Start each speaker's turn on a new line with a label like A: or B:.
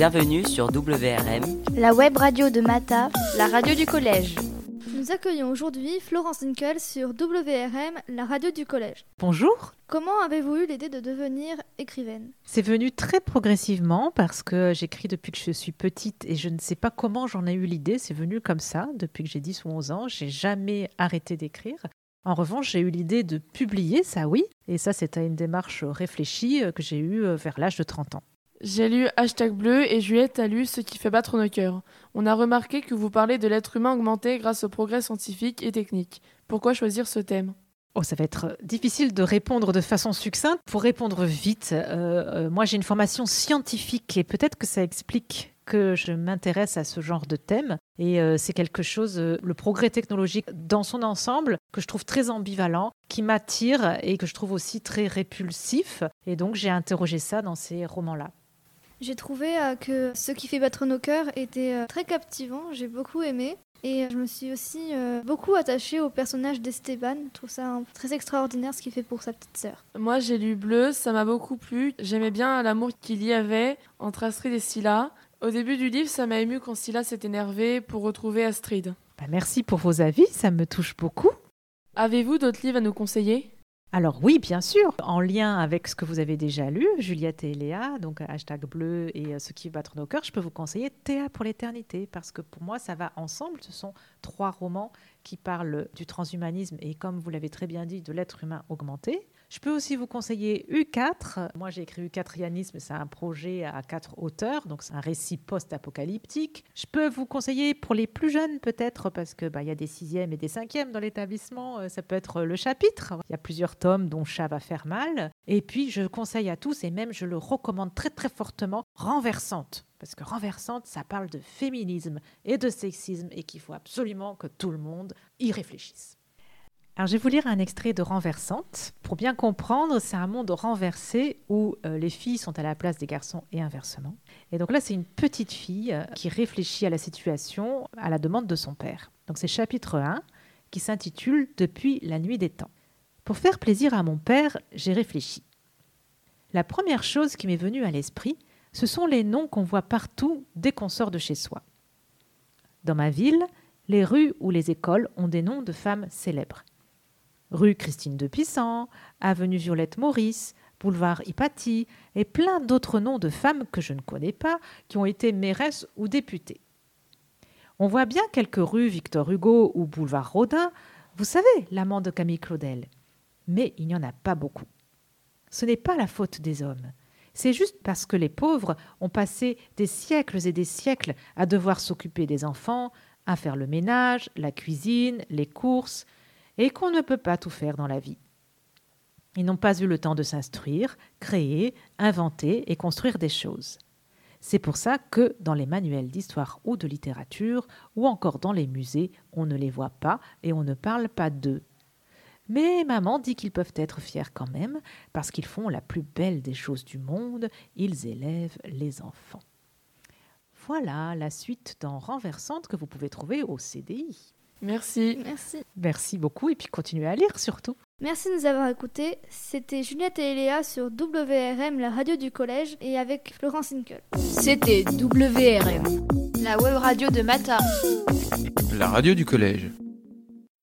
A: Bienvenue sur WRM,
B: la web radio de Mata,
C: la radio du collège.
D: Nous accueillons aujourd'hui Florence Nickel sur WRM, la radio du collège.
E: Bonjour.
D: Comment avez-vous eu l'idée de devenir écrivaine?
E: C'est venu très progressivement parce que j'écris depuis que je suis petite et je ne sais pas comment j'en ai eu l'idée. C'est venu comme ça depuis que j'ai 10 ou 11 ans. J'ai jamais arrêté d'écrire. En revanche, j'ai eu l'idée de publier, ça oui, et ça c'était une démarche réfléchie euh, que j'ai eue euh, vers l'âge de 30 ans.
F: J'ai lu Hashtag Bleu et Juliette a lu Ce qui fait battre nos cœurs. On a remarqué que vous parlez de l'être humain augmenté grâce au progrès scientifique et technique. Pourquoi choisir ce thème?
E: Oh, ça va être difficile de répondre de façon succincte. Pour répondre vite, euh, moi j'ai une formation scientifique et peut-être que ça explique que je m'intéresse à ce genre de thème. Et euh, c'est quelque chose, euh, le progrès technologique dans son ensemble, que je trouve très ambivalent, qui m'attire et que je trouve aussi très répulsif. Et donc j'ai interrogé ça dans ces romans-là.
D: J'ai trouvé euh, que ce qui fait battre nos cœurs était très captivant, j'ai beaucoup aimé. Et je me suis aussi beaucoup attachée au personnage d'Esteban. Je trouve ça très extraordinaire ce qu'il fait pour sa petite sœur.
F: Moi, j'ai lu Bleu, ça m'a beaucoup plu. J'aimais bien l'amour qu'il y avait entre Astrid et Scylla. Au début du livre, ça m'a ému quand Scylla s'est énervé pour retrouver Astrid.
E: Bah, merci pour vos avis, ça me touche beaucoup.
F: Avez-vous d'autres livres à nous conseiller?
E: Alors oui, bien sûr, en lien avec ce que vous avez déjà lu, Juliette et Léa, donc hashtag bleu et euh, ce qui battre nos cœurs, je peux vous conseiller Théa pour l'éternité, parce que pour moi, ça va ensemble. Ce sont trois romans qui parlent du transhumanisme et, comme vous l'avez très bien dit, de l'être humain augmenté. Je peux aussi vous conseiller U4. Moi, j'ai écrit U4 Yanisme, c'est un projet à quatre auteurs, donc c'est un récit post-apocalyptique. Je peux vous conseiller pour les plus jeunes, peut-être, parce qu'il bah, y a des sixièmes et des cinquièmes dans l'établissement. Euh, ça peut être le chapitre. Il y a plusieurs tomes dont Chat va faire mal. Et puis, je conseille à tous, et même je le recommande très très fortement, Renversante. Parce que Renversante, ça parle de féminisme et de sexisme et qu'il faut absolument que tout le monde y réfléchisse. Alors, je vais vous lire un extrait de Renversante. Pour bien comprendre, c'est un monde renversé où euh, les filles sont à la place des garçons et inversement. Et donc là, c'est une petite fille euh, qui réfléchit à la situation à la demande de son père. Donc c'est chapitre 1 qui s'intitule Depuis la nuit des temps. Pour faire plaisir à mon père, j'ai réfléchi. La première chose qui m'est venue à l'esprit, ce sont les noms qu'on voit partout dès qu'on sort de chez soi. Dans ma ville, les rues ou les écoles ont des noms de femmes célèbres rue Christine de Pissant, avenue Violette Maurice, boulevard Hypatie et plein d'autres noms de femmes que je ne connais pas qui ont été mairesses ou députées. On voit bien quelques rues Victor Hugo ou boulevard Rodin, vous savez, l'amant de Camille Claudel. Mais il n'y en a pas beaucoup. Ce n'est pas la faute des hommes. C'est juste parce que les pauvres ont passé des siècles et des siècles à devoir s'occuper des enfants, à faire le ménage, la cuisine, les courses, et qu'on ne peut pas tout faire dans la vie. Ils n'ont pas eu le temps de s'instruire, créer, inventer et construire des choses. C'est pour ça que dans les manuels d'histoire ou de littérature, ou encore dans les musées, on ne les voit pas et on ne parle pas d'eux. Mais maman dit qu'ils peuvent être fiers quand même, parce qu'ils font la plus belle des choses du monde, ils élèvent les enfants. Voilà la suite dans Renversante que vous pouvez trouver au CDI.
F: Merci.
D: Merci.
E: Merci beaucoup et puis continuez à lire surtout.
D: Merci de nous avoir écoutés. C'était Juliette et Eléa sur WRM, la radio du collège, et avec Florence Inkel.
C: C'était WRM, la web radio de Mata.
G: La radio du collège.